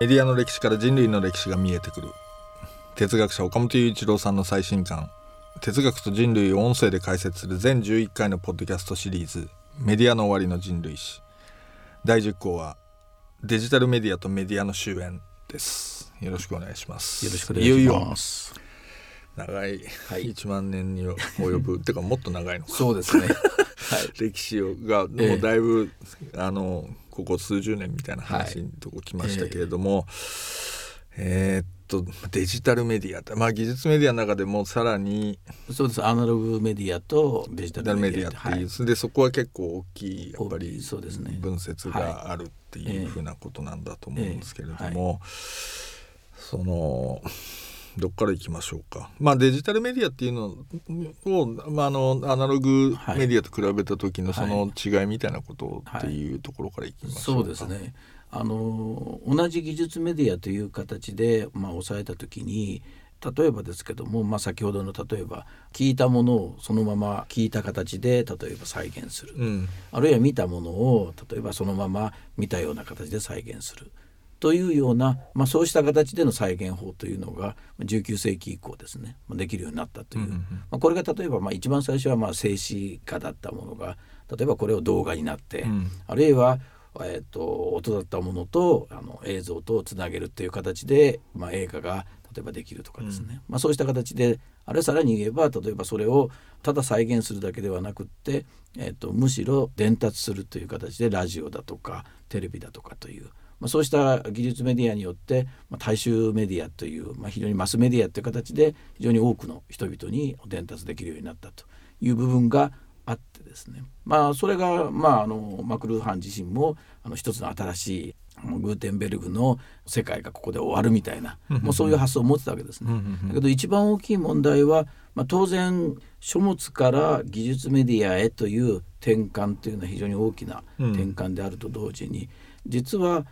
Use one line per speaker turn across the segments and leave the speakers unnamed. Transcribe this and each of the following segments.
メディアの歴史から人類の歴史が見えてくる。哲学者岡本雄一郎さんの最新刊哲学と人類を音声で解説する全11回のポッドキャストシリーズメディアの終わりの人類史。第10項はデジタルメディアとメディアの終焉です。よろしくお願いします。
よろしくお願いします。
長い、はい、1万年に及ぶ。てかもっと長いの
そうですね、はい、
歴史がもうだいぶ、えー、あのここ数十年みたいな話のとこ来ましたけれども、はい、えー、っとデジタルメディアまあ技術メディアの中でもさらに
そうです。アナログメディアとデジタルメディア
っていう、はい、でそこは結構大きいやっぱり分節があるっていうふうなことなんだと思うんですけれども、その。どっからいきましょうか。まあデジタルメディアっていうのを、まあ、あのアナログメディアと比べた時のその違いみたいなことっていうところからいきましょうか。はいはい、そうですね。
あの同じ技術メディアという形でまあ抑えた時に。例えばですけども、まあ、先ほどの例えば聞いたものをそのまま聞いた形で例えば再現する、うん、あるいは見たものを例えばそのまま見たような形で再現するというような、まあ、そうした形での再現法というのが19世紀以降ですね。できるようになったという、うんうん、まあ、これが例えばまあ一番最初はまあ静止画だったものが例えばこれを動画になって、うん、あるいはえーと、音だったものとあの映像とつなげるっていう形で、まあ、映画が例えばできるとかですね、うん、まあ、そうした形であるいはさらに言えば例えばそれをただ再現するだけではなくって、えーとむしろ伝達するという形でラジオだとかテレビだとかというまあ、そうした技術メディアによって、まあ、大衆メディアという、まあ、非常にマスメディアという形で非常に多くの人々に伝達できるようになったという部分があってですね。まあそれが、まあ、あのマクルーハン自身もあの一つの新しいグーテンベルグの世界がここで終わるみたいな、もうそういう発想を持ってたわけですね。だけど一番大きい問題は、まあ、当然書物から技術メディアへという転換というのは非常に大きな転換であると同時に、実は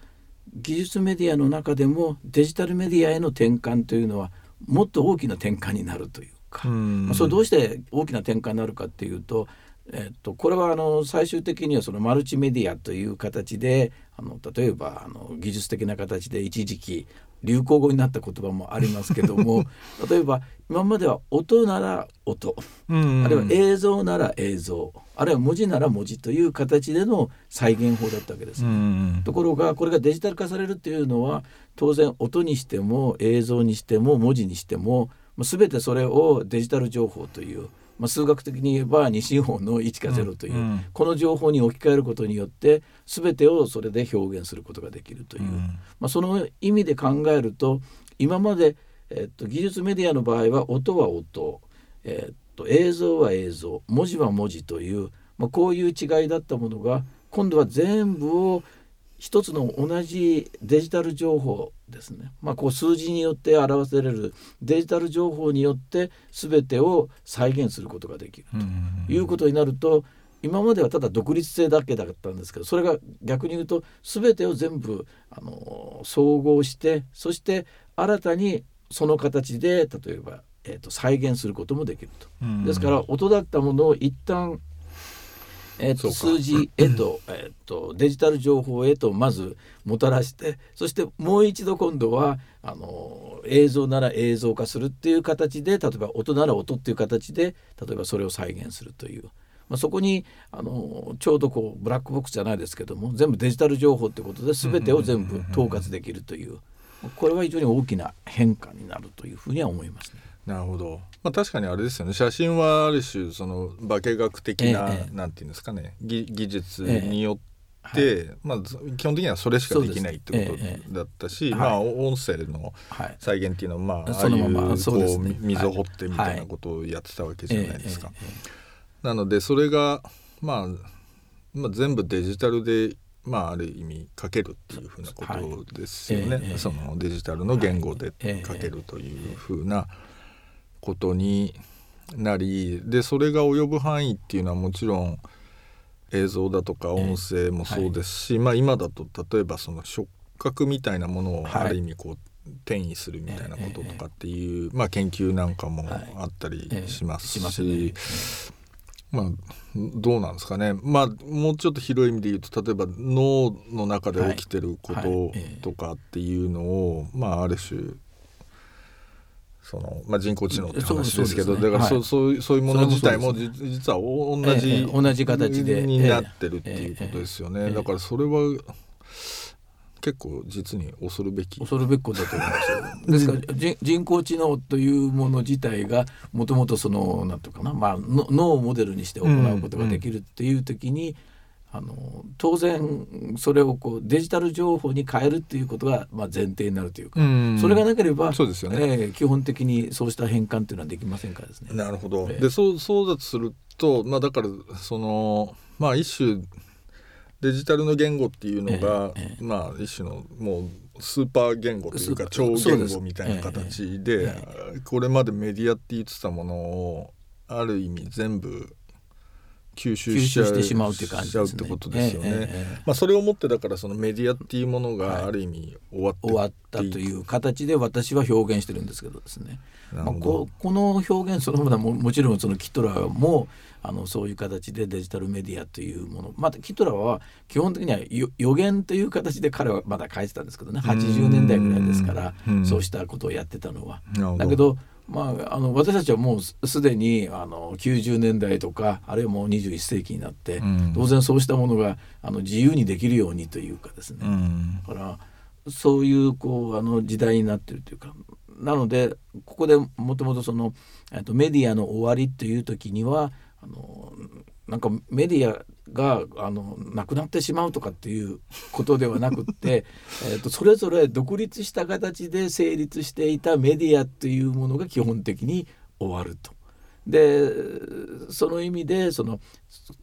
技術メディアの中でもデジタルメディアへの転換というのはもっと大きな転換になるというか、まあ、それどうして大きな転換になるかっていうとえっと、これはあの最終的にはそのマルチメディアという形であの例えばあの技術的な形で一時期流行語になった言葉もありますけども 例えば今までは音なら音、うんうん、あるいは映像なら映像あるいは文字なら文字という形での再現法だったわけです、ね、うんうん、ところがこれがデジタル化されるっていうのは当然音にしても映像にしても文字にしても全てそれをデジタル情報というまあ、数学的に言えば二進法の1か0という、うん、この情報に置き換えることによって全てをそれで表現することができるという、うん、まあ、その意味で考えると今まで、えっと、技術メディアの場合は音は音、えっと、映像は映像文字は文字という、まあ、こういう違いだったものが今度は全部を一つの同じデジタル情報ですね、まあ、こう数字によって表せれるデジタル情報によって全てを再現することができるということになると今まではただ独立性だけだったんですけどそれが逆に言うと全てを全部あの総合してそして新たにその形で例えば、えーと、再現することもできると。ですから音だったものを一旦えーと、数字へと,、えーと、デジタル情報へとまずもたらしてそしてもう一度今度はあの映像なら映像化するっていう形で例えば音なら音っていう形で例えばそれを再現するという、まあ、そこにあのちょうどこうブラックボックスじゃないですけども全部デジタル情報ってことで全てを全部統括できるという。これは非常に大きな変化になるというふうには思いますね。
なるほど、まあ、確かにあれですよね。写真はある種その化学的な、ええ、なんていうんですかね。技術によって、えはい、まあ、基本的にはそれしかできないってことだったし、まあ、音声の再現っていうのは、まあ、ああいうこう、ね、溝掘ってみたいなことをやってたわけじゃない。ですか。なのでそれが、まあ、まあ全部デジタルでまあ、ある意味書けるっていうふうなことですよね、はい、そのデジタルの言語で書けるというふうなことになりでそれが及ぶ範囲っていうのはもちろん映像だとか音声もそうですし、えーはい、まあ、今だと例えばその触覚みたいなものをある意味こう、転移するみたいなこととかっていう、まあ、研究なんかもあったりしますし、まあどうなんですかね。まあもうちょっと広い意味で言うと例えば脳の中で起きてることとかっていうのを、まあある種そのまあ、人工知能って話ですけど、ね、だからそ,、うそうそういうもの自体も実は同じ、え
同じ形で
になってるっていうことですよね、だからそれは結構実に恐るべき。
恐るべきことだと思いますよ。ですから人工知能というもの自体がもともとそのなんていうかな、まあ、脳をモデルにして行うことができるっていう時に、うんうんあの当然それをこうデジタル情報に変えるっていうことがまあ前提になるというか、うそれがなければ
そうですよね、
えー、基本的にそうした変換っていうのはできませんからですね。
なるほど、えー、でそうそうだとすると、まあ、だからそのまあ一種デジタルの言語っていうのが、えー、まあ一種のもうスーパー言語というか超言語みたいな形でこれまでメディアって言ってたものをある意味全部吸収し
てしまうっていう感じ
ですね。ってことですよね。えええ、まあそれをもってだからそのメディアっていうものがある意味終わって、
終わったという形で私は表現してるんですけどですね。まあ、ここの表現そのものはももちろんそのキトラもあのそういう形でデジタルメディアというものまたキトラは基本的には予言という形で彼はまだ書いてたんですけどね80年代ぐらいですからそうしたことをやってたのは。だけどまあ、あの私たちはもうすでにあの90年代とかあるいはもう21世紀になって、うん、当然そうしたものがあの自由にできるようにというかですね、うん、だからそういうこうあの時代になってるというか。なのでここでもともとその、と、メディアの終わりという時にはあのなんかメディアがあのなくなってしまうとかっていうことではなくって えとそれぞれ独立した形で成立していたメディアっていうものが基本的に終わると。でその意味でその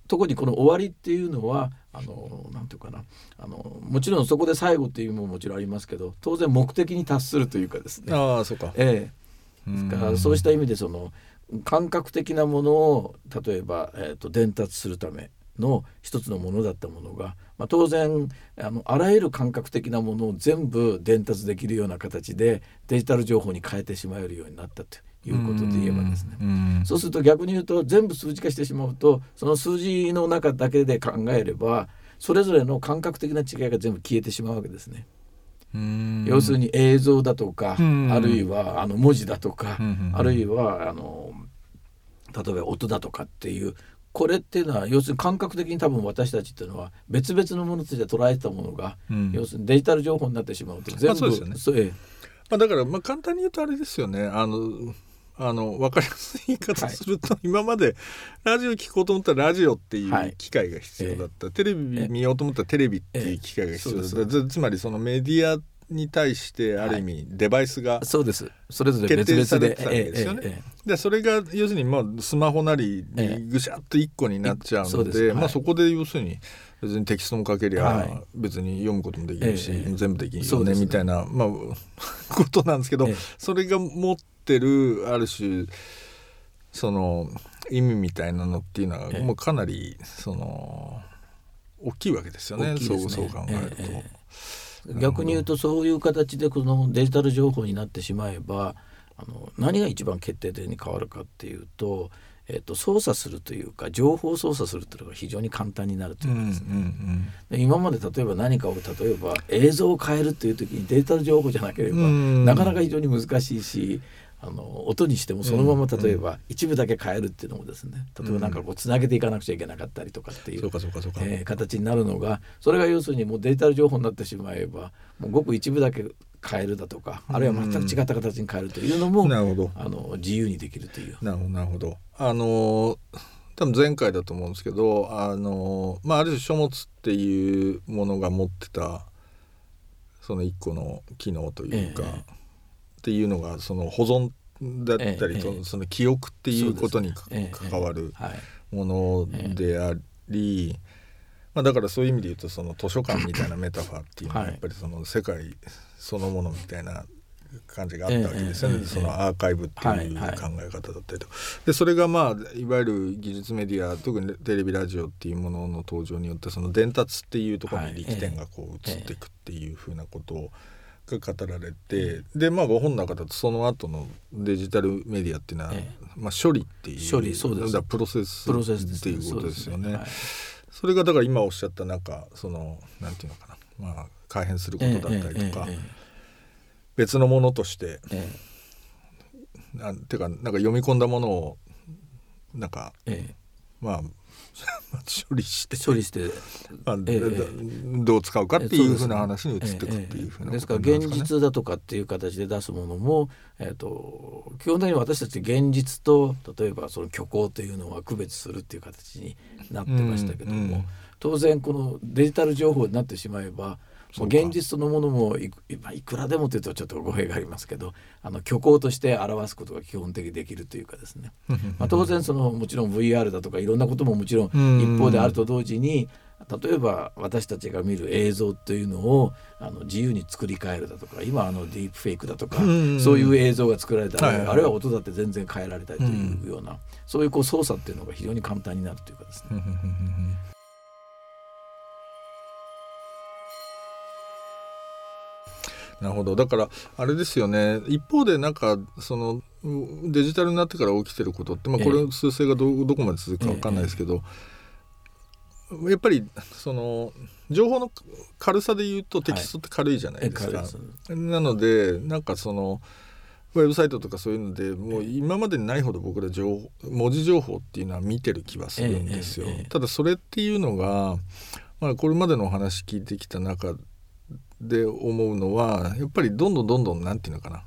特にこの終わりっていうのはあのなんていうかなあのもちろんそこで最後っていうのももちろんありますけど当然目的に達するというかですね。
あそうか、
ええ、ですからそうした意味でその感覚的なものを例えば、えーと、伝達するための一つのものだったものが、まあ、当然あのあらゆる感覚的なものを全部伝達できるような形でデジタル情報に変えてしまえるようになったということで言えばですねそうすると逆に言うと全部数字化してしまうとその数字の中だけで考えればそれぞれの感覚的な違いが全部消えてしまうわけですね。要するに映像だとか、あるいはあの文字だとか、あるいはあの例えば音だとかっていうこれっていうのは要するに感覚的に多分私たちっていうのは別々のものとして捉えたものが、うん、要するにデジタル情報になってしまうと全部、まあ、そうですよね。
まあ、だからまあ簡単に言うとあれですよね。あのあの分かりやすい言い方すると、はい、今までラジオ聞こうと思ったらラジオっていう機会が必要だった、はい、テレビ見ようと思ったらテレビっていう機会が必要だった、ええ。つまりそのメディアに対してある意味デバイスが
そうです。それぞれ別々で。ですよ
ね。でそれが要するにまあスマホなりにぐしゃっと1個になっちゃうのでまあ、そこで要するに別にテキストも書けりゃ別に読むこともできるし、全部できるよねみたいな、まあ、ことなんですけど、それが持ってるある種その意味みたいなのっていうのはもうかなりその大きいわけですよねそうそう考えると。
逆に言うとそういう形でこのデジタル情報になってしまえばあの何が一番決定的に変わるかっていうと,、えー、と操作するというか情報操作するというのが非常に簡単になるというかですね、今まで例えば何かを例えば映像を変えるっていう時にデジタル情報じゃなければ、なかなか非常に難しいしあの音にしてもそのまま例えば一部だけ変えるっていうのもですね。例えばなんかこうつなげていかなくちゃいけなかったりとかっていう形になるのがそれが要するにもうデジタル情報になってしまえばもうごく一部だけ変えるだとかあるいは全く違った形に変えるというのも、なるほど。あの自由にできるという。
なるほど。なるほどあの多分前回だと思うんですけどあの、まあ、ある種書物っていうものが持ってたその一個の機能というか、ええ。っていうのがその保存だったりと、その記憶っていうことに関わるものであり、まあ、だからそういう意味で言うとその図書館みたいなメタファーっていうのはやっぱりその世界そのものみたいな感じがあったわけですよね、そのアーカイブっていう考え方だったりと。でそれがまあいわゆる技術メディア特にテレビラジオっていうものの登場によってその伝達っていうところに力点がこう移っていくっていうふうなことをが語られて、でまあご本の中だとその後のデジタルメディアっていうのは、まあ、処理っていう
処理そうです。
プロセス
プロセス
っていうことですよね。
そ
れがだから今おっしゃったなんかそのなんていうのかな、まあ、改変することだったりとか、別のものとして
ええ。
なんていうかなんか読み込んだものをなんか
ええ。
まあ 処理して。
え処理して。
まあ
え
どう使うかっていうふうな話に移っていくっていうふうな
ですから
ことになるん
現実だとかっていう形で出すものも、えー、と基本的に私たち現実と例えばその虚構というのは区別するっていう形になってましたけども、
うんうん。
当然このデジタル情報になってしまえば現実そのものもいくらでもというとちょっと語弊がありますけどあの虚構として表すことが基本的にできるというかですね、まあ、当然そのもちろん VR だとかいろんなことももちろん
うん。
一方であると同時に例えば私たちが見る映像というのをあの自由に作り変えるだとか今あのディープフェイクだとか
うん。
そういう映像が作られたり、
はい
あるいは音だって全然変えられたりというような、そういうこう操作っていうのが非常に簡単になるというかですね。
なるほど。だからあれですよね。一方でなんかそのうデジタルになってから起きてることって、まあ、こ
ええ
れ数勢がどどこまで続くか分かんないですけど、やっぱりその情報の軽さで言うとテキストって軽いじゃないですか。
え軽い
なのでなんかそのウェブサイトとかそういうのでもう今までにないほど僕ら情報文字情報っていうのは見てる気はするんですよ。
ええええ。
ただそれっていうのが、まあ、これまでのお話聞いてきた中で思うのはやっぱりどんどんどんどんなんていうのかな。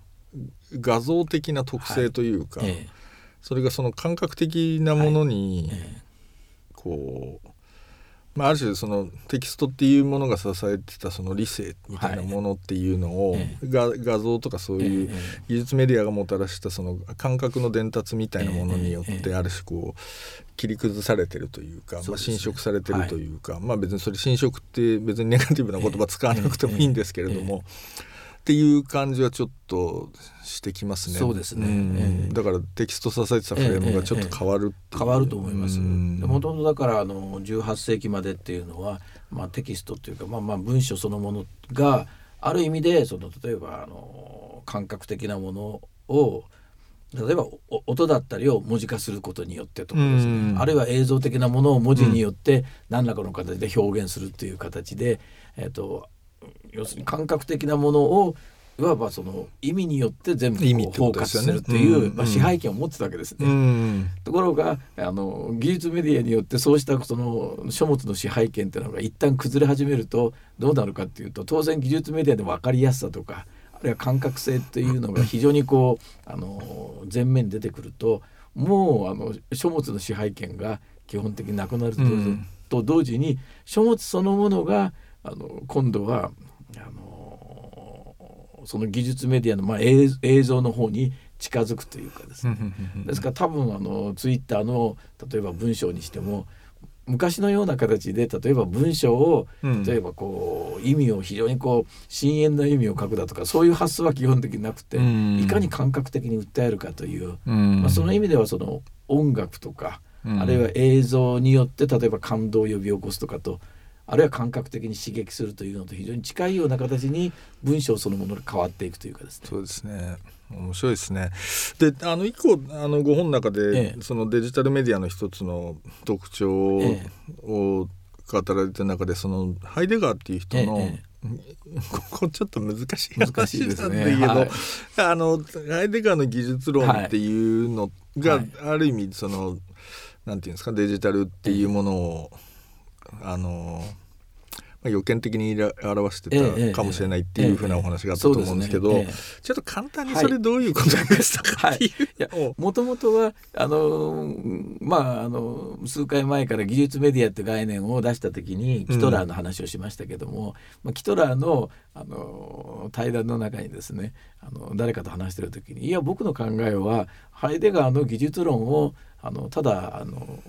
画像的な特性というか、
え
それがその感覚的なものに
ええ。
こう、まあ、ある種そのテキストっていうものが支えてたその理性みたいなものっていうのを、画像とかそういう
ええ
技術メディアがもたらしたその感覚の伝達みたいなものによってある種こう切り崩されてるというか、まあ、侵食されてるというか、まあ別にそれ侵食って別にネガティブな言葉使わなくてもいいんですけれども。っていう感じはちょっとしてきますね。
そうですね。
ん。
ええ。
だからテキスト支えてたフレームがちょっと変わるっていう。
変わると思います。
うん。
もともとだからあの18世紀までっていうのは、まあ、テキストというか、まあ、まあ文章そのものがある意味でその例えばあの感覚的なものを例えばお音だったりを文字化することによってとかですね、
うん。
あるいは映像的なものを文字によって何らかの形で表現するっていう形で、えっと要するに感覚的なものをいわばその意味によって全部こう包括
す
るっていう、
うん。
まあ、支配権を持ってたわけですね。
うん。
ところがあの技術メディアによってそうしたその書物の支配権っていうのが一旦崩れ始めるとどうなるかっていうと当然技術メディアで分かりやすさとかあるいは感覚性っていうのが 非常にこうあの前面に出てくるともうあの書物の支配権が基本的になくなると,、
うん
と同時に書物そのものがあの今度はあのその技術メディアの、まあ、映映像の方に近づくというかですね、ですから多分あのツイッターの例えば文章にしても昔のような形で例えば文章を
うん。
例えばこう意味を非常にこう深遠な意味を書くだとかそういう発想は基本的になくて
うん。
いかに感覚的に訴えるかという、
うん。
まあ、その意味ではその音楽とか
うん。
あるいは映像によって例えば感動を呼び起こすとかとあるいは感覚的に刺激するというのと非常に近いような形に文章そのものが変わっていくというかですね。
そうですね。面白いですね。であの一個あのご本の中で、
ええ。
そのデジタルメディアの一つの特徴
え
を語られてる中でそのハイデガーっていう人の、
え
ここちょっと難しい
難しいですね。
話なんだけど、
はい。
あのハイデガーの技術論っていうのが、
はい。
ある意味そのなんていうんですかデジタルっていうものを、あのまあ、予見的にら表して
ええ
たかもしれないっていうふうなお話があったと思うんですけど、
ええ。
ちょっと簡単にそれどういうことでしたかってい。うのを、
もともとはあのまああの数回前から技術メディアって概念を出した時にキトラーの話をしましたけども、まあ、キトラーのあの対談の中にですねあの誰かと話してる時にいや僕の考えはハイデガーの技術論をあのただあの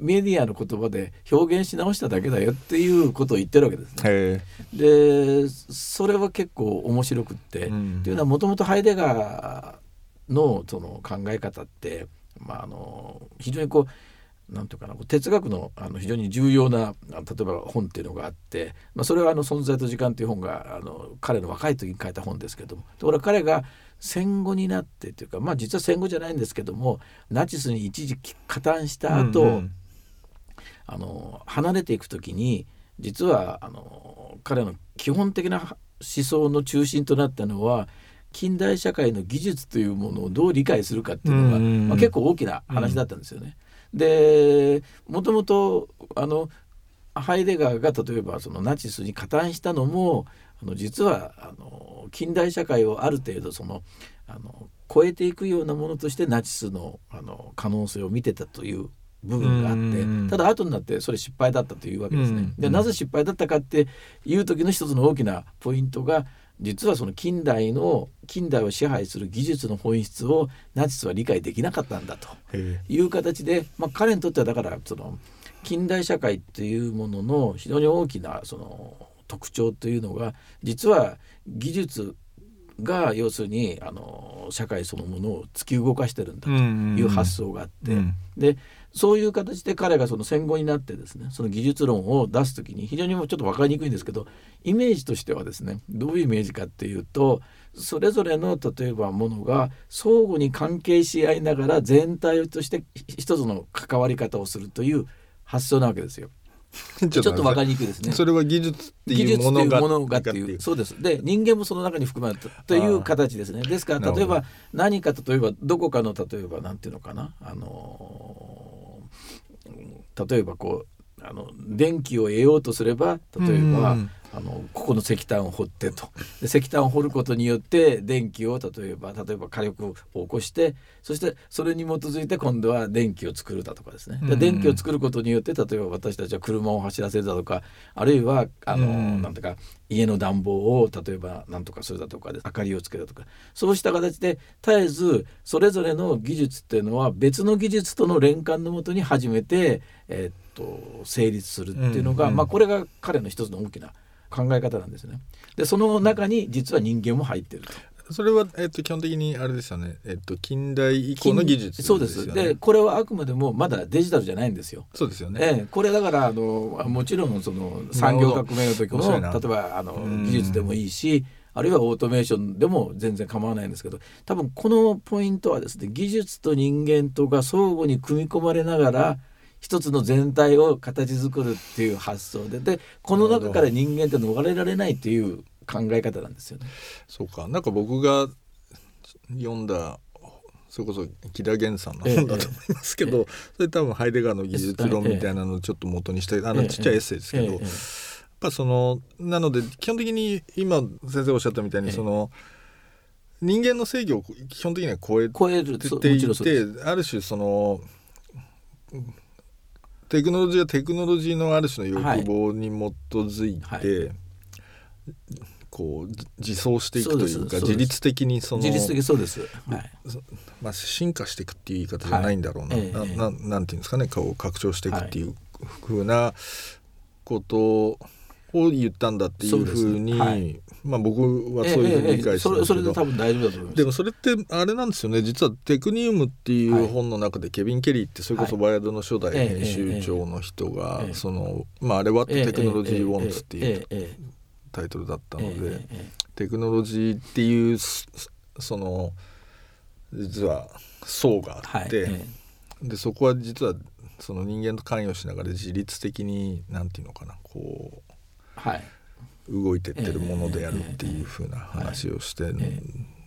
メディアの言葉で表現し直しただけだよっていうことを言ってるわけですね。
へ
でそれは結構面白くって、
うん
っていうのはもともとハイデガーのその考え方って、まあ、あの非常にこうなんていうかな哲学のあの非常に重要な例えば本っていうのがあって、まあ、それはあの「存在と時間」という本があの彼の若い時に書いた本ですけどもところが彼が戦後になってというかまあ実は戦後じゃないんですけどもナチスに一時期加担した後、うんうん、あの離れていく時に実はあの彼の基本的な思想の中心となったのは近代社会の技術というものをどう理解するかっていうのが、まあ、結構大きな話だったんですよね。でもともとあのハイデガーが例えばそのナチスに加担したのもあの実はあの近代社会をある程度そのあの超えていくようなものとしてナチスのあの可能性を見てたという部分があってただ後になってそれ失敗だったというわけですね。でなぜ失敗だったかっていう時の一つの大きなポイントが実はその近代の近代を支配する技術の本質をナチスは理解できなかったんだという形で、まあ、彼にとってはだからその近代社会っていうものの非常に大きなその特徴というのが実は技術が要するにあの社会そのものを突き動かしてるんだという発想があって、でそういう形で彼がその戦後になってですねその技術論を出す時に非常にもちょっと分かりにくいんですけどイメージとしてはですねどういうイメージかっていうとそれぞれの例えばものが相互に関係し合いながら全体として一つの関わり方をするという発想なわけですよ。ちょっと分かりにくいですね。
それは技術っていうもの
がっていうそうです。で人間もその中に含まれたという形ですね。ですから例えば何か例えばどこかの例えばなんていうのかなあの例えばこうあの電気を得ようとすれば例えば、あのここの石炭を掘ってと。で石炭を掘ることによって電気を例えば例えば火力を起こしてそしてそれに基づいて今度は電気を作るだとかですね、で電気を作ることによって例えば私たちは車を走らせるだとかあるいはあの、うん、なんていうか家の暖房を例えば何とかするだとかで明かりをつけるとか。そうした形で絶えずそれぞれの技術っていうのは別の技術との連関のもとに初めて、えー、っと成立するっていうのが、まあ、これが彼の一つの大きな考え方なんですね。でその中に実は人間も入ってると。
それは、えっと、基本的にあれですよね、えっと、近代以降の技術、
ね、そうです。でこれはあくまでもまだデジタルじゃないんですよ。
そうですよね、
ええ、これだからあのもちろんその産業革命の時の例えばあの技術でもいいしあるいはオートメーションでも全然構わないんですけど多分このポイントはですね技術と人間とが相互に組み込まれながら一つの全体を形作るっていう発想で。でこの中から人間って逃れられないっていう考え方なんですよね。
そうか。なんか僕が読んだそれこそ木田源さんの本だと思いますけど、ええ。それ多分ハイデガーの技術論みたいなのをちょっと元にしたあのちっちゃいエッセイですけど、やっぱそのなので基本的に今先生おっしゃったみたいにその、人間の制御を基本的には超えていてある種そのテクノロジーはテクノロジーのある種の欲望に基づいて、はい。はい、こう自走していくというか自律的にその
自律的そうです、はい。
まあ、進化していくっていう言い方じゃないんだろうな、はい、なななんていうんですかねこう拡張していくっていうふうなことを言ったんだっていうふうに、はい、まあ僕はそういうふうに理解してるん
で。すけど、えええ、それで多分大丈夫だと思います。
でもそれってあれなんですよね。実は「テクニウム」っていう本の中でケビン・ケリーってそれこそワイヤードの初代編集長の人が、そのまああれは「テクノロジー・ウォンツ」っていうタイトルだったので、テクノロジーっていうその実は層があって、でそこは実はその人間と関与しながら自律的になんていうのかなこうはい動いてってるものであるっていうふうな話をしてる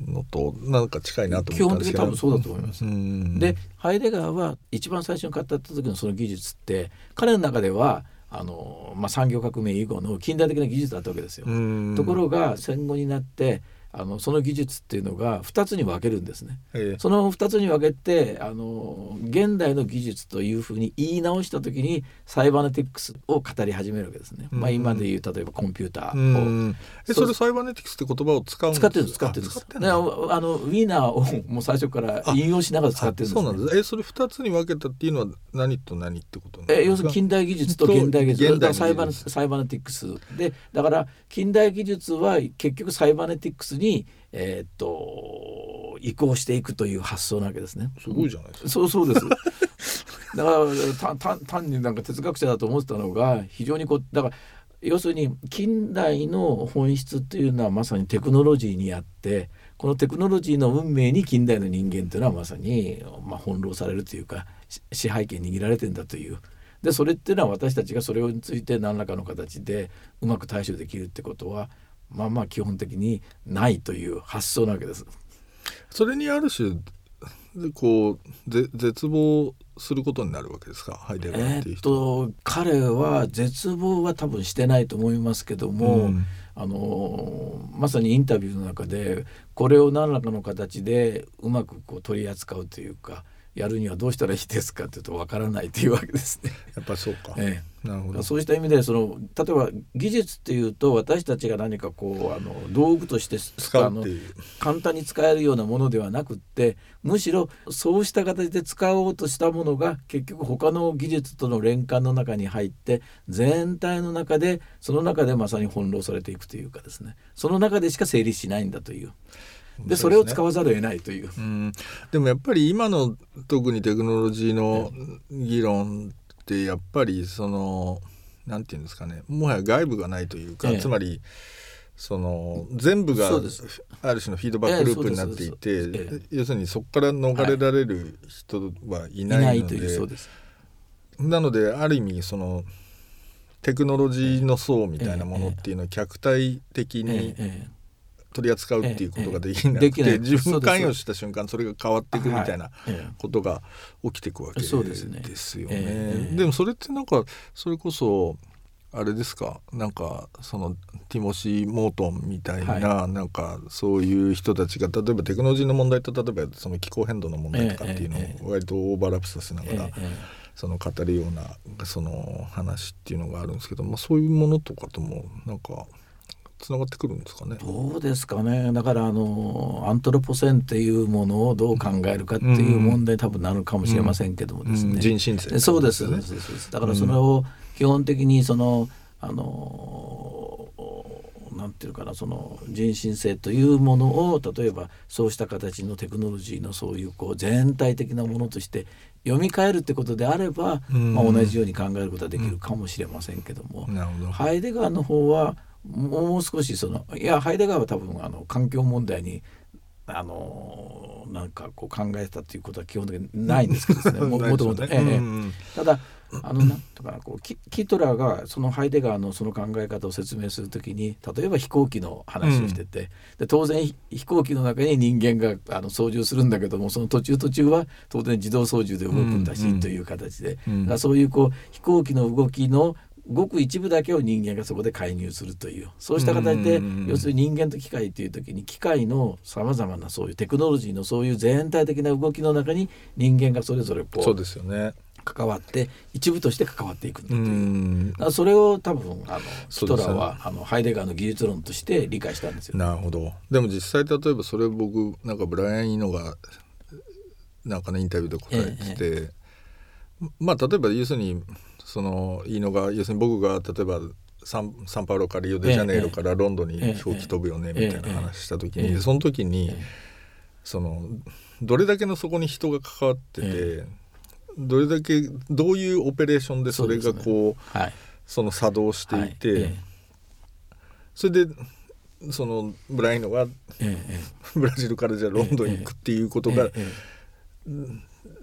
のとなんか近いなと思ったんですけど。基本的に多分
そうだと思います。でハイデガーは一番最初に語った時のその技術って彼の中ではあの、まあ、産業革命以後の近代的な技術だったわけですよ。ところが戦後になってあのその技術っていうのが2つに分けるんですね。ええ、その2つに分けてあの現代の技術というふうに言い直した時にサイバネティクスを語り始めるわけですね。まあ、今でいう例えばコンピューター
を。えそれサイバネティクスって言葉を使うん
使ってる使ってるんです。あのウィーナーをもう最初から引用しながら使ってるんです、
ね、そうなんです。えそれ2つに分けたっていうのは何と何ってこと
え要するに近代技術と現代技術。だサイバネサイバネティクス。でだから近代技術は結局サイバネティクスにに、えー、っと移行していくという発想なわけですね。
すごいじゃないですか。
そうそうです。だから単単になんか哲学者だと思ってたのが非常にこうだから要するに近代の本質っていうのはまさにテクノロジーにあってこのテクノロジーの運命に近代の人間というのはまさに、まあ、翻弄されるというか支配権握られてんだというでそれっていうのは私たちがそれについて何らかの形でうまく対処できるってことはまあまあ基本的にないという発想なわけです。
それにある種こう絶望することになるわけですか？ハイデガーっていう人、
えー、彼は絶望は多分してないと思いますけども、うん、あのまさにインタビューの中でこれを何らかの形でうまくこう取り扱うというかやるにはどうしたらいいですかっていうとわからないというわけですね。
やっぱそうか。
ええ、なるほど。そうした意味でその例えば技術っていうと私たちが何かこうあの道具として
使うっていう
簡単に使えるようなものではなくってむしろそうした形で使おうとしたものが結局他の技術との連関の中に入って全体の中でその中でまさに翻弄されていくというかですねその中でしか成立しないんだという。でそれを使わざるを得ないという。
うん、でもやっぱり今の特にテクノロジーの議論ってやっぱりそのなんていうんですかね。もはや外部がないというか、つまりその全部がある種のフィードバックループになっていて、要するにそこから逃れられる人はい。ないので,、なのである意味そのテクノロジーの層みたいなものっていうのは客体的に取り扱うっていうことができなくて、ええ、自分関与した瞬間それが変わっていくみたいなことが起きていくわけですよね。でもそれってなんかそれこそあれですか？なんかそのティモシー・モートンみたいな、はい、なんかそういう人たちが例えばテクノロジーの問題と例えばその気候変動の問題とかっていうのを割とオーバーラップさせながら、その語るようなその話っていうのがあるんですけど、まあ、そういうものとかともなんかつながってくるんですかね。
どうですかね。だからあのアントロポセンっていうものをどう考えるかっていう問題、多分なるかもしれませんけどもですね。うん、
人新世、
そうです。そうですだからそれを基本的にそのあのなんていうかなその人新性というものを例えばそうした形のテクノロジーのそういうこう全体的なものとして読み替えるってことであれば、まあ、同じように考えることはできるかもしれませんけども、
ど
ハイデガーの方はもう少しそのいやハイデガーは多分あの環境問題にあのなんかこう考えたということは基本的にないんですけど ね。もともと。ただあのなんとかこうキキトラーがそのハイデガーのその考え方を説明するときに例えば飛行機の話をしてて、うん、で当然飛行機の中に人間があの操縦するんだけどもその途中途中は当然自動操縦で動くんだし、という形で、うん、そういうこう飛行機の動きのごく一部だけを人間がそこで介入するという。そうした形で要するに人間と機械という時に機械のさまざまなそういうテクノロジーのそういう全体的な動きの中に人間がそれぞれこう
そうですよね。
関わって一部として関わっていくんだという。それを多分あのヒトラーは、ね、あのハイデガーの技術論として理解したんですよ。
なるほど。でも実際例えばそれ僕なんかブライアン・イノがなんかねインタビューで答えてて、ええ、まあ例えば要するにそのいいのが要するに僕が例えばサンサンパウロからリオデジャネイロからロンドンに飛行機飛ぶよねみたいな話した時にその時にそのどれだけのそこに人が関わっててどれだけどういうオペレーションでそれがこうその作動していてそれでそのブライノがブラジルからじゃあロンドンに行くっていうことが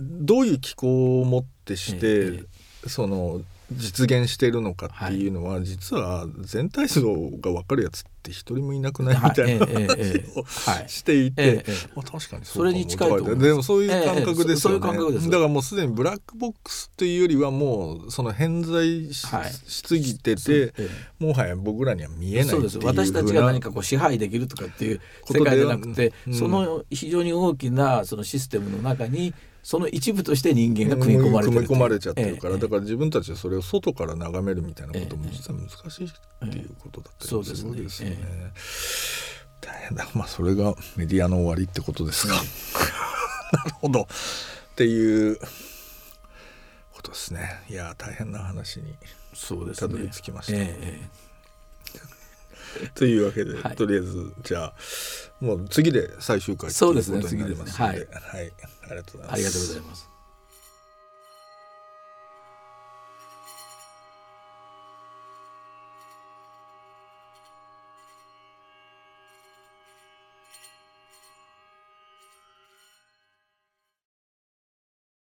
どういう機構をもってしてその実現しているのかっていうのは、はい、実は全体像が分かるやつって一人もいなくないみたいな話をしていて、まあ、確かに
それに近いと
でもそういう感覚ですよね、だからもうすでにブラックボックスというよりはもうその偏在しすぎてて、もはや僕らには見えないそうです。
私たちが何かこう支配できるとかっていう世界じゃなくて、うん、その非常に大きなそのシステムの中にその一部として人間が組み込まれて
る組み込まれちゃってるから、ええ、だから自分たちはそれを外から眺めるみたいなことも実は難しいっていうことだったりするんですよね。大変だまあそれがメディアの終わりってことですか。なるほどっていうことですね。いや大変な話にたどり着きました。というわけで、はい、とりあえずじゃあもう次で最終回ということになりますので、ねはい。
ありがとうございます。